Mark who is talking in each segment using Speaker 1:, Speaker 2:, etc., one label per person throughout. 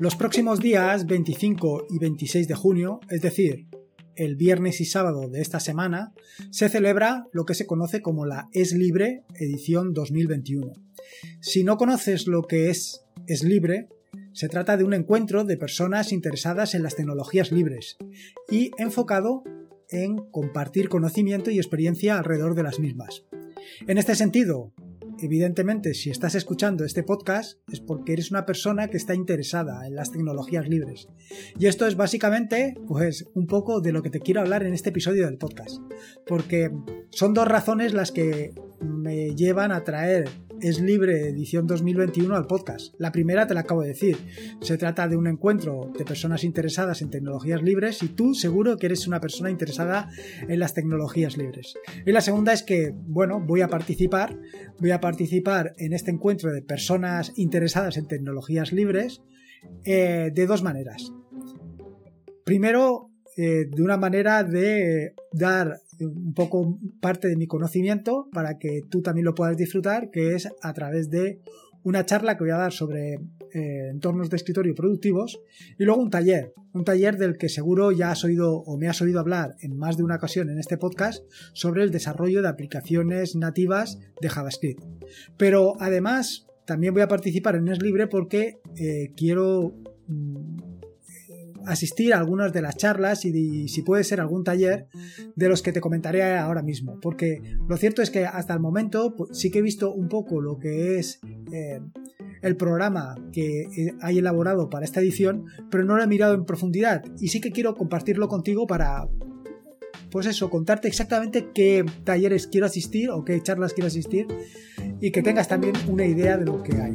Speaker 1: Los próximos días 25 y 26 de junio, es decir, el viernes y sábado de esta semana, se celebra lo que se conoce como la Es Libre edición 2021. Si no conoces lo que es Es Libre, se trata de un encuentro de personas interesadas en las tecnologías libres y enfocado en compartir conocimiento y experiencia alrededor de las mismas. En este sentido, evidentemente, si estás escuchando este podcast es porque eres una persona que está interesada en las tecnologías libres. Y esto es básicamente, pues, un poco de lo que te quiero hablar en este episodio del podcast. Porque son dos razones las que me llevan a traer es libre edición 2021 al podcast. La primera te la acabo de decir. Se trata de un encuentro de personas interesadas en tecnologías libres y tú seguro que eres una persona interesada en las tecnologías libres. Y la segunda es que, bueno, voy a participar, voy a participar en este encuentro de personas interesadas en tecnologías libres eh, de dos maneras. Primero, eh, de una manera de dar un poco parte de mi conocimiento para que tú también lo puedas disfrutar, que es a través de una charla que voy a dar sobre eh, entornos de escritorio productivos y luego un taller, un taller del que seguro ya has oído o me has oído hablar en más de una ocasión en este podcast sobre el desarrollo de aplicaciones nativas de JavaScript. Pero además también voy a participar en Es Libre porque eh, quiero mm, asistir a algunas de las charlas y, si puede ser algún taller de los que te comentaré ahora mismo. Porque lo cierto es que hasta el momento pues, sí que he visto un poco lo que es eh, el programa que hay elaborado para esta edición, pero no lo he mirado en profundidad y sí que quiero compartirlo contigo para, pues eso, contarte exactamente qué talleres quiero asistir o qué charlas quiero asistir y que tengas también una idea de lo que hay.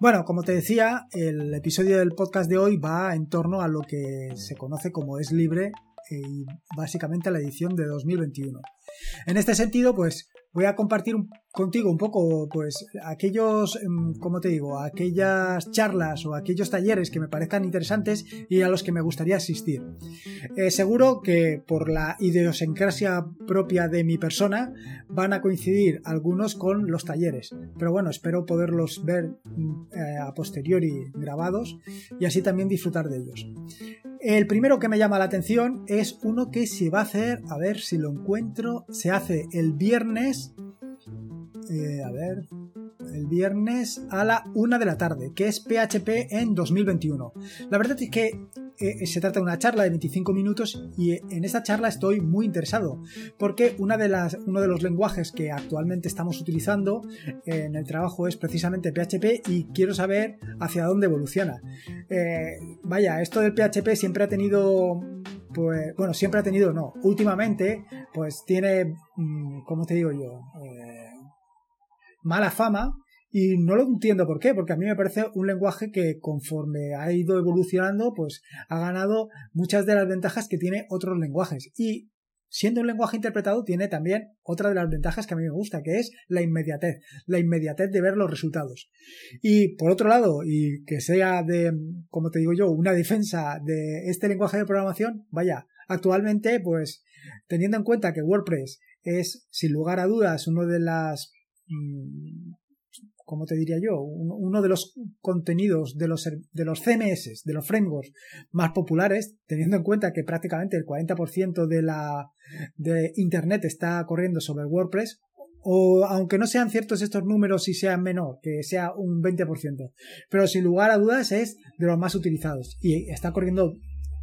Speaker 1: Bueno, como te decía, el episodio del podcast de hoy va en torno a lo que se conoce como es libre y básicamente la edición de 2021. En este sentido, pues voy a compartir contigo un poco, pues, aquellos, em, como te digo, aquellas charlas o aquellos talleres que me parezcan interesantes y a los que me gustaría asistir. Eh, seguro que por la idiosincrasia propia de mi persona van a coincidir algunos con los talleres, pero bueno, espero poderlos ver mm, eh, a posteriori grabados y así también disfrutar de ellos. El primero que me llama la atención es uno que se va a hacer, a ver si lo encuentro, se hace el viernes, eh, a ver, el viernes a la una de la tarde, que es PHP en 2021. La verdad es que eh, se trata de una charla de 25 minutos y en esta charla estoy muy interesado porque una de las, uno de los lenguajes que actualmente estamos utilizando en el trabajo es precisamente PHP y quiero saber hacia dónde evoluciona. Eh, vaya, esto del PHP siempre ha tenido pues bueno, siempre ha tenido, no, últimamente, pues tiene, mm, ¿cómo te digo yo? Eh, mala fama y no lo entiendo por qué, porque a mí me parece un lenguaje que conforme ha ido evolucionando, pues ha ganado muchas de las ventajas que tiene otros lenguajes. Y siendo un lenguaje interpretado, tiene también otra de las ventajas que a mí me gusta, que es la inmediatez, la inmediatez de ver los resultados. Y por otro lado, y que sea de, como te digo yo, una defensa de este lenguaje de programación, vaya, actualmente, pues teniendo en cuenta que WordPress es, sin lugar a dudas, uno de las mm, como te diría yo, uno de los contenidos de los, de los CMS, de los frameworks más populares, teniendo en cuenta que prácticamente el 40% de la de Internet está corriendo sobre WordPress, o aunque no sean ciertos estos números y sean menor, que sea un 20%, pero sin lugar a dudas es de los más utilizados y está corriendo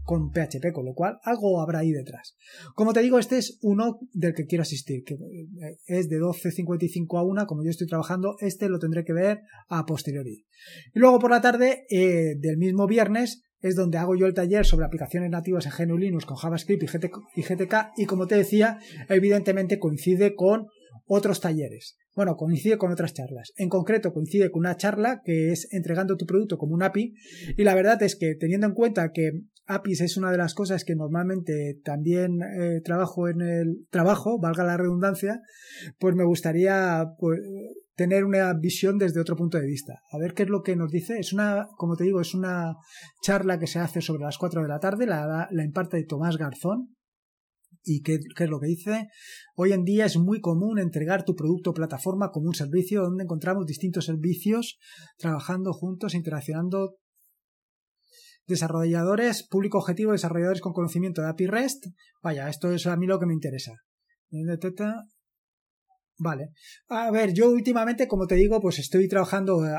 Speaker 1: con PHP, con lo cual algo habrá ahí detrás. Como te digo, este es uno del que quiero asistir, que eh, es de 12.55 a 1, como yo estoy trabajando, este lo tendré que ver a posteriori. Y luego por la tarde eh, del mismo viernes es donde hago yo el taller sobre aplicaciones nativas en GNU Linux con JavaScript y GTK, y GTK y como te decía, evidentemente coincide con otros talleres. Bueno, coincide con otras charlas. En concreto, coincide con una charla que es entregando tu producto como un API. Y la verdad es que teniendo en cuenta que APIs es una de las cosas que normalmente también eh, trabajo en el trabajo, valga la redundancia, pues me gustaría pues, tener una visión desde otro punto de vista. A ver qué es lo que nos dice. Es una, como te digo, es una charla que se hace sobre las 4 de la tarde, la, la imparte Tomás Garzón. ¿Y qué, qué, es lo que dice? Hoy en día es muy común entregar tu producto o plataforma como un servicio donde encontramos distintos servicios trabajando juntos, interaccionando. Desarrolladores, público objetivo, desarrolladores con conocimiento de API REST. Vaya, esto es a mí lo que me interesa. Vale. A ver, yo últimamente, como te digo, pues estoy trabajando eh,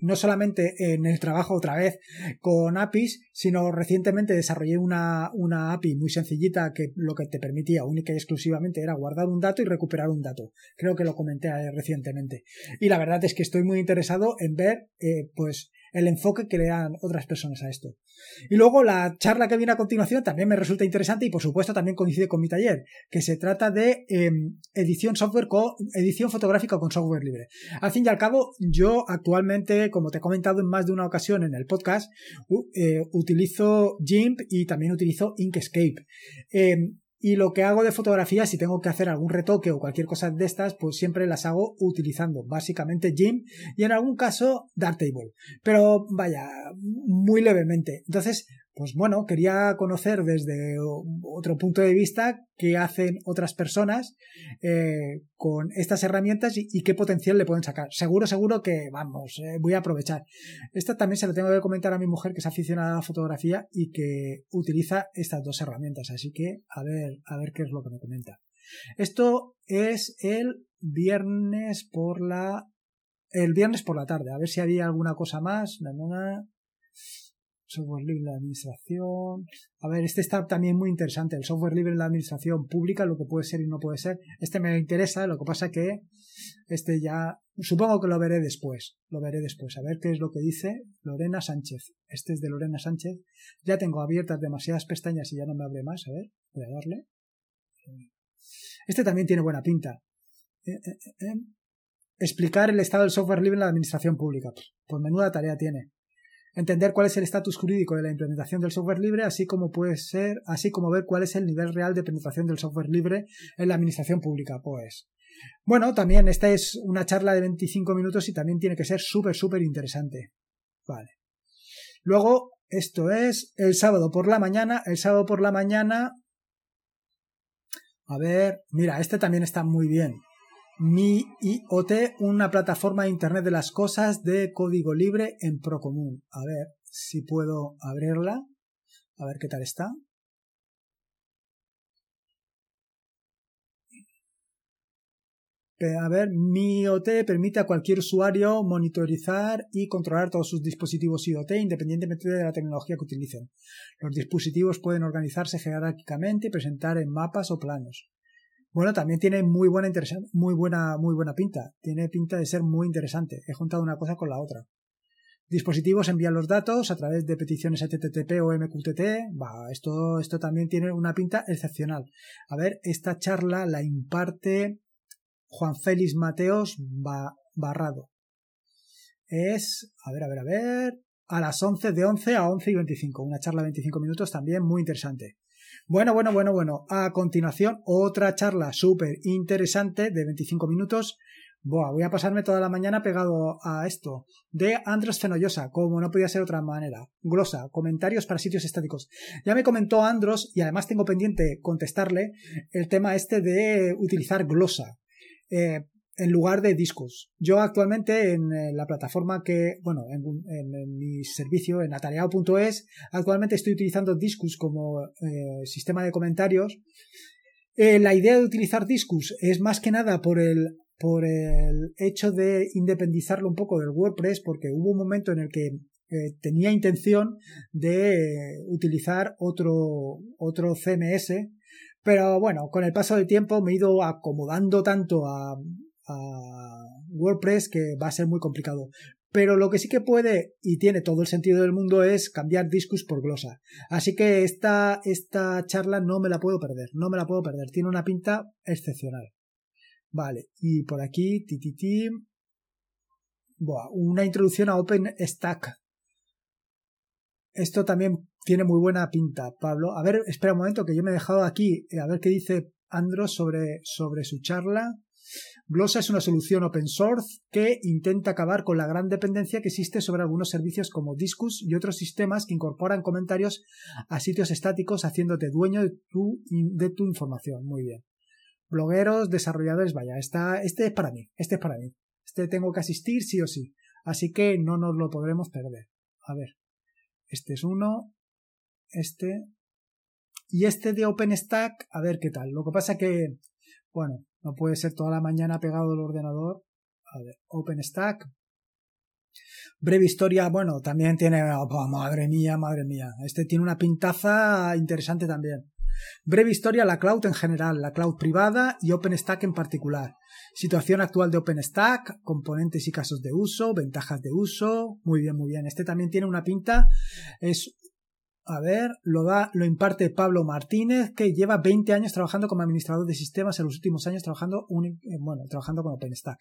Speaker 1: no solamente en el trabajo otra vez con APIs, sino recientemente desarrollé una, una API muy sencillita que lo que te permitía única y exclusivamente era guardar un dato y recuperar un dato. Creo que lo comenté eh, recientemente. Y la verdad es que estoy muy interesado en ver, eh, pues, el enfoque que le dan otras personas a esto. Y luego la charla que viene a continuación también me resulta interesante y por supuesto también coincide con mi taller, que se trata de em, edición software con edición fotográfica con software libre. Al fin y al cabo, yo actualmente, como te he comentado en más de una ocasión en el podcast, eh, utilizo GIMP y también utilizo Inkscape. Em, y lo que hago de fotografía, si tengo que hacer algún retoque o cualquier cosa de estas, pues siempre las hago utilizando básicamente GIMP y en algún caso Darktable. Pero vaya, muy levemente. Entonces, pues bueno, quería conocer desde otro punto de vista qué hacen otras personas eh, con estas herramientas y, qué potencial le pueden sacar. Seguro, seguro que, vamos, eh, voy a aprovechar. Esta también se lo tengo que comentar a mi mujer que es aficionada a la fotografía y que utiliza estas dos herramientas. Así que, a ver, a ver qué es lo que me comenta. Esto es el viernes por la el viernes por la tarde. A ver si había alguna cosa más software libre en la administración. A ver, este está también muy interesante. El software libre en la administración pública, lo que puede ser y no puede ser. Este me interesa, lo que pasa que este ya, supongo que lo veré después. Lo veré después. A ver qué es lo que dice Lorena Sánchez. Este es de Lorena Sánchez. Ya tengo abiertas demasiadas pestañas y ya no me abre más. A ver, voy a darle. Este también tiene buena pinta. Eh, eh, eh, explicar el estado del software libre en la administración pública. Pues menuda tarea tiene entender cuál es el estatus jurídico de la implementación del software libre, así como puede ser, así como ver cuál es el nivel real de penetración del software libre en la administración pública, pues. Bueno, también esta es una charla de 25 minutos y también tiene que ser súper, súper interesante. Vale. Luego, esto es el sábado por la mañana. El sábado por la mañana. A ver, mira, este también está muy bien. Mi IoT, una plataforma de Internet de las Cosas de código libre en Procomún. A ver si puedo abrirla. A ver qué tal está. A ver, mi IoT permite a cualquier usuario monitorizar y controlar todos sus dispositivos IoT independientemente de la tecnología que utilicen. Los dispositivos pueden organizarse jerárquicamente y presentar en mapas o planos. Bueno, también tiene muy buena, pinta. Tiene pinta de ser muy interesante. He juntado una cosa con la otra. Dispositivos envían los datos a través de peticiones HTTP o MQTT. Esto, esto también tiene una pinta excepcional. A ver, esta charla la imparte Juan Félix Mateos Barrado. Es, a ver, a ver, a ver, a las 11 de 11 a 11 y 25. Una charla de 25 minutos también muy interesante. Bueno, bueno, bueno, bueno. A continuación, otra charla súper interesante de 25 minutos. Buah, voy a pasarme toda la mañana pegado a esto. De Andros Fenollosa, como no podía ser otra manera. Glosa, comentarios para sitios estáticos. Ya me comentó Andros, y además tengo pendiente contestarle, el tema este de utilizar glosa. Eh, en lugar de discos. Yo actualmente en eh, la plataforma que, bueno, en, mi servicio, en atareado.es, actualmente estoy utilizando Discus como eh, sistema de comentarios. Eh, la idea de utilizar Discus es más que nada por el, por el hecho de independizarlo un poco del WordPress, porque hubo un momento en el que tenía intención de utilizar otro, otro CMS, pero bueno, con el paso del tiempo me he ido acomodando tanto a, a WordPress que va a ser muy complicado. Pero lo que sí que puede y tiene todo el sentido del mundo es cambiar Discus por Glosa. Así que esta, esta charla no me la puedo perder, no me la puedo perder. Tiene una pinta excepcional. Vale, y por aquí, ti Buah, una introducción a OpenStack. Esto también tiene muy buena pinta, Pablo. A ver, espera un momento, que yo me he dejado aquí, a ver qué dice Andros sobre, sobre su charla. Glossa es una solución open source que intenta acabar con la gran dependencia que existe sobre algunos servicios como Discus y otros sistemas que incorporan comentarios a sitios estáticos haciéndote dueño de tu, de tu información. Muy bien. Blogueros, desarrolladores, vaya, esta, este es para mí, este es para mí. Este tengo que asistir sí o sí. Así que no nos lo podremos perder. A ver. Este es uno. Este. Y este de OpenStack, a ver qué tal. Lo que pasa que, bueno, no puede ser toda la mañana pegado al ordenador. A ver, OpenStack. Breve historia, bueno, también tiene, oh, madre mía, madre mía. Este tiene una pintaza interesante también. Breve historia, la cloud en general, la cloud privada y OpenStack en particular. Situación actual de OpenStack, componentes y casos de uso, ventajas de uso. Muy bien, muy bien. Este también tiene una pinta. Es a ver, lo da, lo imparte Pablo Martínez, que lleva 20 años trabajando como administrador de sistemas, en los últimos años trabajando, eh, bueno, trabajando con OpenStack.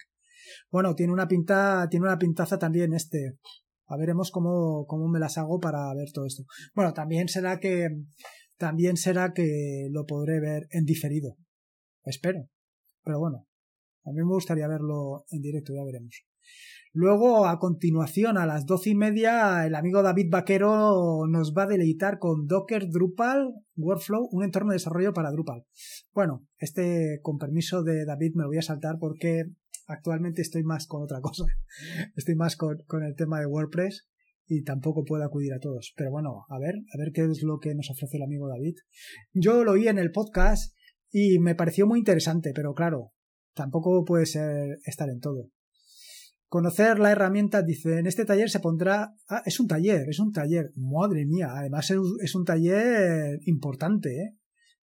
Speaker 1: Bueno, tiene una pinta, tiene una pintaza también este. A veremos cómo, cómo me las hago para ver todo esto. Bueno, también será que, también será que lo podré ver en diferido. Espero. Pero bueno, a mí me gustaría verlo en directo, ya veremos. Luego, a continuación, a las doce y media, el amigo David Vaquero nos va a deleitar con Docker Drupal Workflow, un entorno de desarrollo para Drupal. Bueno, este, con permiso de David, me lo voy a saltar porque actualmente estoy más con otra cosa. Estoy más con, el tema de WordPress y tampoco puedo acudir a todos. Pero bueno, a ver, a ver qué es lo que nos ofrece el amigo David. Yo lo oí en el podcast y me pareció muy interesante, pero claro, tampoco puede ser estar en todo. Conocer la herramienta, dice, en este taller se pondrá... Ah, es un taller, es un taller. Madre mía, además es un taller importante, ¿eh?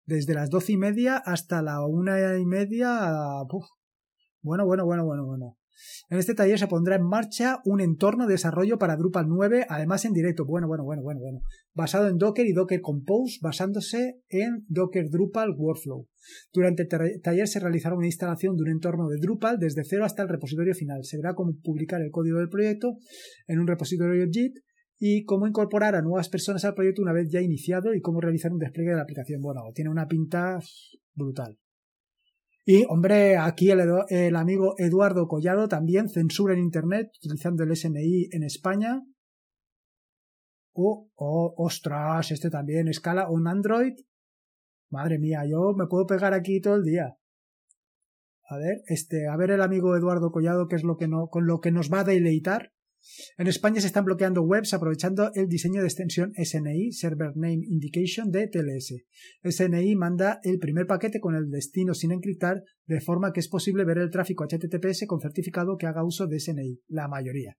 Speaker 1: Desde las doce y media hasta la una y media... Bueno, bueno, bueno, bueno, bueno. En este taller se pondrá en marcha un entorno de desarrollo para Drupal 9, además en directo. Bueno, bueno, bueno, bueno, bueno. Basado en Docker y Docker Compose, basándose en Docker Drupal Workflow. Durante el taller se realizará una instalación de un entorno de Drupal desde cero hasta el repositorio final. Se verá cómo publicar el código del proyecto en un repositorio Git y cómo incorporar a nuevas personas al proyecto una vez ya iniciado y cómo realizar un despliegue de la aplicación. Bueno, tiene una pinta brutal. Y, hombre, aquí el, amigo Eduardo Collado también censura en Internet utilizando el SNI en España. Oh, oh, ostras, este también escala un Android. Madre mía, yo me puedo pegar aquí todo el día. A ver, este, a ver el amigo Eduardo Collado, qué es lo que no, con lo que nos va a deleitar. En España se están bloqueando webs aprovechando el diseño de extensión SNI, Server Name Indication de TLS. SNI manda el primer paquete con el destino sin encriptar, de forma que es posible ver el tráfico HTTPS con certificado que haga uso de SNI, la mayoría.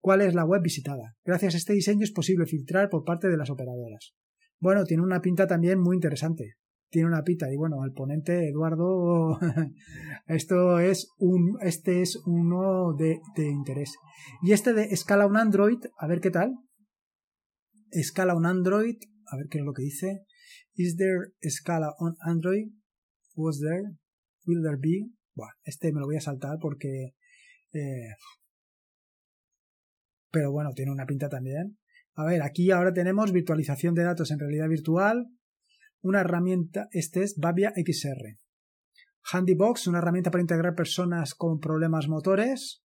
Speaker 1: ¿Cuál es la web visitada? Gracias a este diseño es posible filtrar por parte de las operadoras. Bueno, tiene una pinta también muy interesante tiene una pita y bueno, al ponente Eduardo, esto es un, este es uno de, de, interés. Y este de escala un Android, a ver qué tal. Escala un Android, a ver qué es lo que dice. Is there escala on Android? Was there? Will there be? Bueno, este me lo voy a saltar porque... Eh, pero bueno, tiene una pinta también. A ver, aquí ahora tenemos virtualización de datos en realidad virtual, una herramienta, este es Babia XR. Handybox, una herramienta para integrar personas con problemas motores.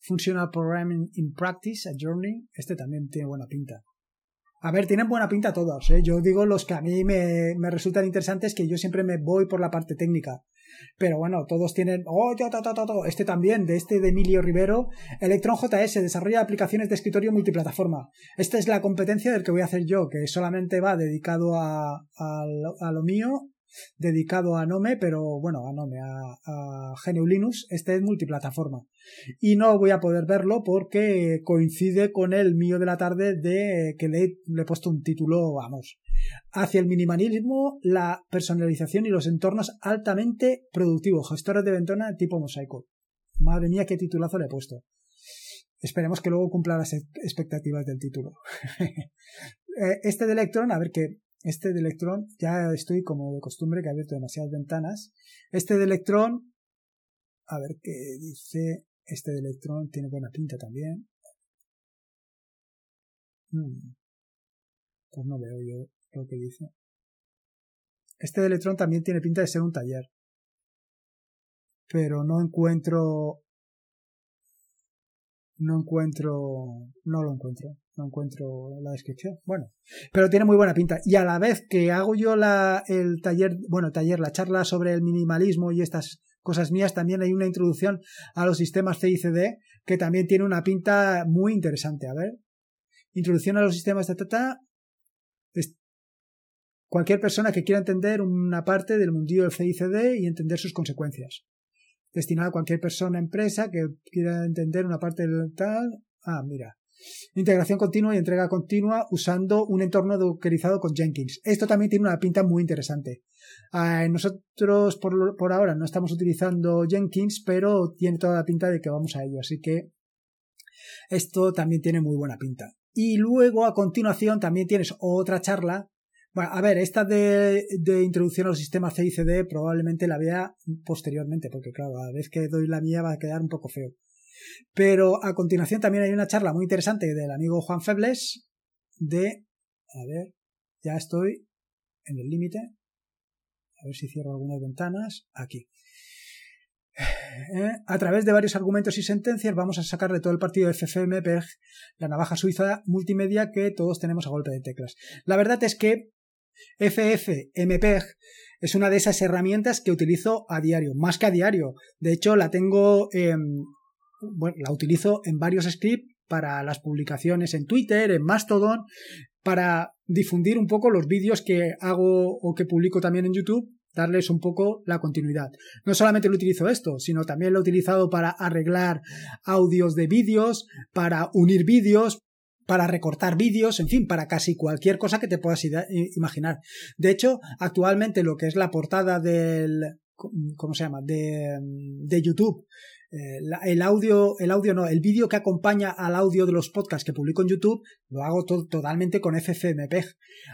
Speaker 1: Functional Programming in Practice, a Journey. Este también tiene buena pinta. A ver, tienen buena pinta todos. ¿eh? Yo digo los que a mí me, me resultan interesantes, que yo siempre me voy por la parte técnica. Pero bueno, todos tienen. Oh, yo, Este también, de este de Emilio Rivero. Electron JS, desarrolla aplicaciones de escritorio multiplataforma. Esta es la competencia del que voy a hacer yo, que solamente va dedicado a, a lo mío dedicado a Nome, pero bueno, a Nome, a, a Linux, este es multiplataforma. Y no voy a poder verlo porque coincide con el mío de la tarde de que le, le he puesto un título, vamos, hacia el minimalismo, la personalización y los entornos altamente productivos, gestores de ventana tipo mosaico. Madre mía, qué titulazo le he puesto. Esperemos que luego cumpla las expectativas del título. Eh, este de Electron, a ver qué, este de Electron, ya estoy como de costumbre que he abierto demasiadas ventanas. Este de Electron A ver qué dice. Este de Electron tiene buena pinta también. Hmm. Pues no veo yo lo que dice. Este de Electron también tiene pinta de ser un taller. Pero no encuentro. No encuentro. No lo encuentro. No encuentro la descripción. Bueno, pero tiene muy buena pinta. Y a la vez que hago yo la, el taller, bueno, taller, la charla sobre el minimalismo y estas cosas mías, también hay una introducción a los sistemas CICD que también tiene una pinta muy interesante. A ver. Introducción a los sistemas de tata. Cualquier persona que quiera entender una parte del mundillo del CICD y entender sus consecuencias. Destinado a cualquier persona, empresa que quiera entender una parte del tal. Ah, mira. Integración continua y entrega continua usando un entorno dockerizado con Jenkins. Esto también tiene una pinta muy interesante. Ah, nosotros por, por, ahora no estamos utilizando Jenkins, pero tiene toda la pinta de que vamos a ello. Así que esto también tiene muy buena pinta. Y luego a continuación también tienes otra charla. Bueno, a ver, esta de, de introducción al sistema CICD probablemente la vea posteriormente, porque claro, a la vez que doy la mía va a quedar un poco feo. Pero a continuación también hay una charla muy interesante del amigo Juan Febles de... A ver, ya estoy en el límite. A ver si cierro algunas ventanas. Aquí. Eh, a través de varios argumentos y sentencias vamos a sacarle todo el partido de FFmpeg, la navaja suiza multimedia que todos tenemos a golpe de teclas. La verdad es que FFmpeg es una de esas herramientas que utilizo a diario, más que a diario. De hecho, la tengo bueno, la utilizo en varios scripts para las publicaciones en Twitter, en Mastodon, para difundir un poco los vídeos que hago o que publico también en YouTube, darles un poco la continuidad. No solamente lo utilizo esto, sino también lo he utilizado para arreglar audios de vídeos, para unir vídeos, para recortar vídeos, en fin, para casi cualquier cosa que te puedas imaginar. De hecho, actualmente lo que es la portada del, ¿cómo se llama? De, de YouTube eh, el audio, el audio no, el vídeo que acompaña al audio de los podcasts que publico en YouTube lo hago totalmente con FFmpeg.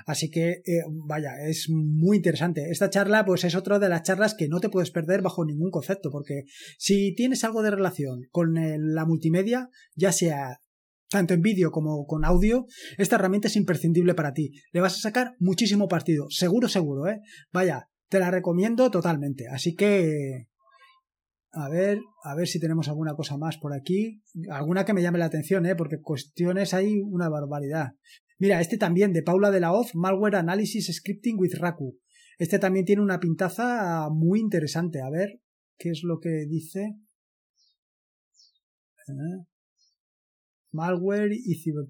Speaker 1: Así que, eh, vaya, es muy interesante. Esta charla, pues es otra de las charlas que no te puedes perder bajo ningún concepto, porque si tienes algo de relación con la multimedia, ya sea tanto en vídeo como con audio, esta herramienta es imprescindible para ti. Le vas a sacar muchísimo partido, seguro, seguro, ¿eh? Vaya, te la recomiendo totalmente. Así que a ver, a ver si tenemos alguna cosa más por aquí. Alguna que me llame la atención, ¿eh? porque cuestiones hay una barbaridad. Mira, este también de Paula de la Hoz, Malware Analysis Scripting with Raku. Este también tiene una pintaza muy interesante. A ver, ¿qué es lo que dice? ¿Eh? Malware y cyber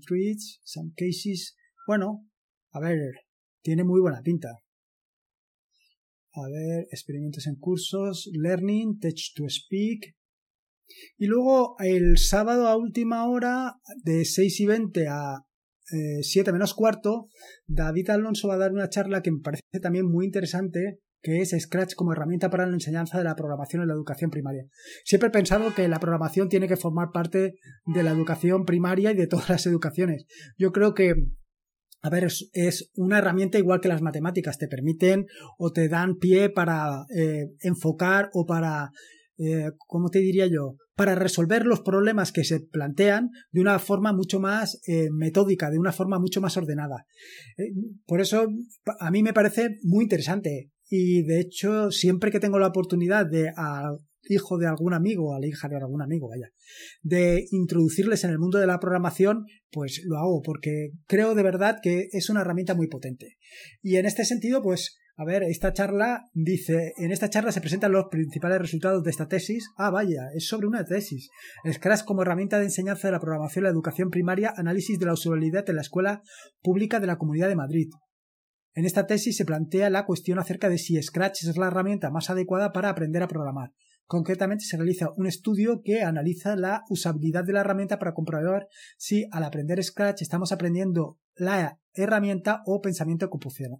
Speaker 1: some cases. Bueno, a ver, tiene muy buena pinta. A ver, experimentos en cursos, learning, teach to speak. Y luego el sábado a última hora, de 6 y 20 a 7 eh, menos cuarto, David Alonso va a dar una charla que me parece también muy interesante, que es Scratch como herramienta para la enseñanza de la programación en la educación primaria. Siempre he pensado que la programación tiene que formar parte de la educación primaria y de todas las educaciones. Yo creo que a ver, es, una herramienta igual que las matemáticas, te permiten o te dan pie para eh, enfocar o para, eh, ¿cómo te diría yo? Para resolver los problemas que se plantean de una forma mucho más eh, metódica, de una forma mucho más ordenada. por eso, a mí me parece muy interesante. Y de hecho, siempre que tengo la oportunidad de hijo de algún amigo, a la hija de algún amigo, vaya, de introducirles en el mundo de la programación, pues lo hago porque creo de verdad que es una herramienta muy potente. Y en este sentido, pues, a ver, esta charla dice, en esta charla se presentan los principales resultados de esta tesis. Ah, vaya, es sobre una tesis. Scratch como herramienta de enseñanza de la programación y la educación primaria, análisis de la usabilidad en la escuela pública de la Comunidad de Madrid. En esta tesis se plantea la cuestión acerca de si Scratch es la herramienta más adecuada para aprender a programar. Concretamente se realiza un estudio que analiza la usabilidad de la herramienta para comprobar si al aprender Scratch estamos aprendiendo la herramienta o pensamiento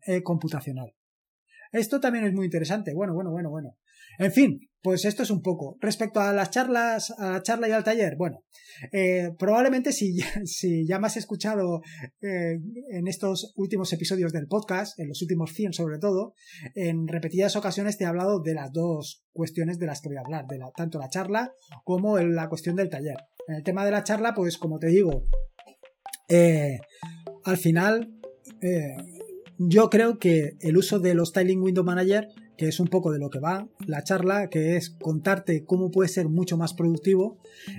Speaker 1: eh, computacional. Esto también es muy interesante. Bueno, bueno, bueno, bueno. En fin, pues esto es un poco. Respecto a las charlas, a la charla y al taller, bueno, eh, probablemente si, si, ya me has escuchado eh, en estos últimos episodios del podcast, en los últimos 100 sobre todo, en repetidas ocasiones te he hablado de las dos cuestiones de las que voy a hablar, de tanto la charla como la cuestión del taller. En el tema de la charla, pues como te digo, eh, al final yo creo que el uso de los Styling Window Manager que es un poco de lo que va la charla, que es contarte cómo puedes ser mucho más productivo,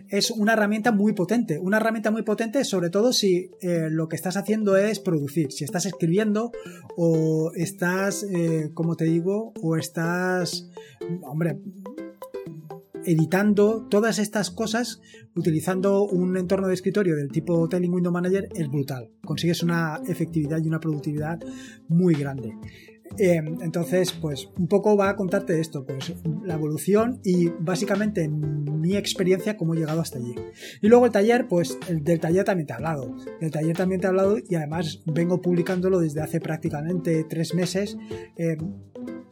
Speaker 1: es una herramienta muy potente. Una herramienta muy potente, sobre todo si eh, lo que estás haciendo es producir. Si estás escribiendo o estás, eh, como te digo, o estás, hombre, editando todas estas cosas utilizando un entorno de escritorio del tipo Telling Window Manager es brutal. Consigues una efectividad y una productividad muy grande. Em, entonces, pues un poco va a contarte esto, pues la evolución y básicamente mi experiencia cómo he llegado hasta allí. Y luego el taller, pues el del taller también te he hablado. Del taller también te he hablado y además vengo publicándolo desde hace prácticamente tres meses.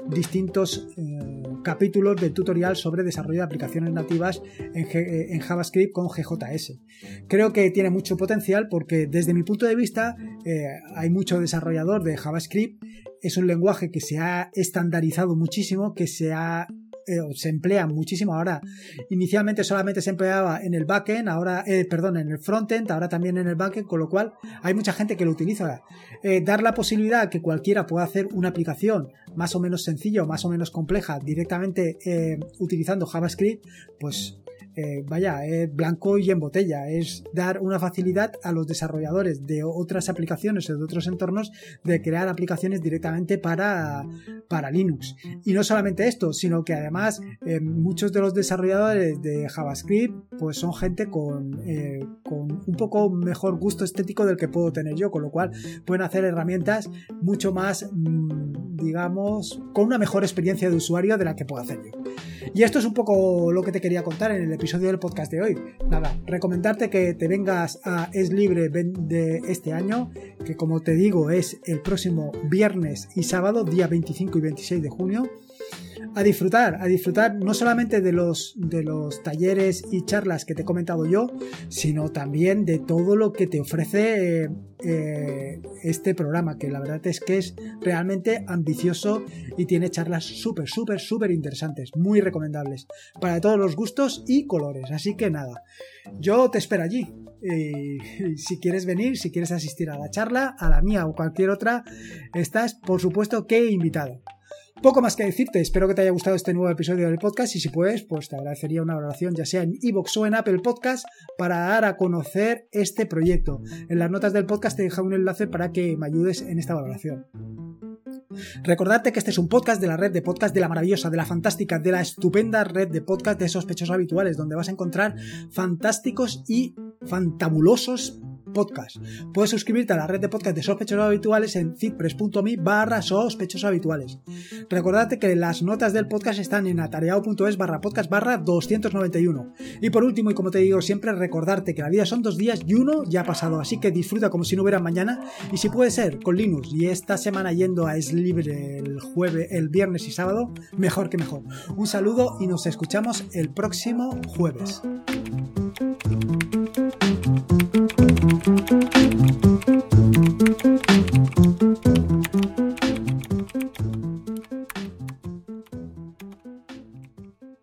Speaker 1: distintos eh, capítulos del tutorial sobre desarrollo de aplicaciones nativas en, eh, JavaScript con GJS. Creo que tiene mucho potencial porque desde mi punto de vista eh, hay mucho desarrollador de JavaScript es un lenguaje que se ha estandarizado muchísimo, que se ha eh, se emplea muchísimo ahora. Inicialmente solamente se empleaba en el backend, ahora, eh, perdón, en el frontend, ahora también en el backend, con lo cual hay mucha gente que lo utiliza. Eh, dar la posibilidad que cualquiera pueda hacer una aplicación más o menos sencilla más o menos compleja directamente utilizando JavaScript, pues eh, vaya, es blanco y en botella, es dar una facilidad a los desarrolladores de otras aplicaciones o de otros entornos de crear aplicaciones directamente para, para Linux. Y no solamente esto, sino que además eh, muchos de los desarrolladores de JavaScript pues son gente con, eh, con un poco mejor gusto estético del que puedo tener yo, con lo cual pueden hacer herramientas mucho más, mm, digamos, con una mejor experiencia de usuario de la que puedo hacer yo. Y esto es un poco lo que te quería contar en el episodio del podcast de hoy. Nada, recomendarte que te vengas a Es Libre de este año, que como te digo es el próximo viernes y sábado, día 25 y 26 de junio a disfrutar, a disfrutar no solamente de los, de los talleres y charlas que te he comentado yo, sino también de todo lo que te ofrece eh, eh, este programa, que la verdad es que es realmente ambicioso y tiene charlas súper, súper, súper interesantes, muy recomendables, para todos los gustos y colores. Así que nada, yo te espero allí. Y si quieres venir, si quieres asistir a la charla, a la mía o cualquier otra, estás por supuesto que invitado. Poco más que decirte, espero que te haya gustado este nuevo episodio del podcast y si puedes, pues te agradecería una valoración ya sea en iVoox o en Apple Podcast para dar a conocer este proyecto. En las notas del podcast te dejo un enlace para que me ayudes en esta valoración. Recordarte que este es un podcast de la red de podcast de la maravillosa, de la fantástica, de la estupenda red de podcast de sospechosos habituales, donde vas a encontrar fantásticos y fantabulosos podcast. Puedes suscribirte a la red de podcast de sospechosos habituales en citpress.me barra sospechosos habituales. Que las notas del podcast están en atareado.es barra podcast barra 291. Y por último, y como te digo siempre, recordarte que la vida son dos días y uno ya ha pasado, así que disfruta como si no hubiera mañana y si puede ser con Linux y esta semana yendo a Es Libre el jueves, el viernes y sábado, mejor que mejor. Un saludo y nos escuchamos el próximo jueves.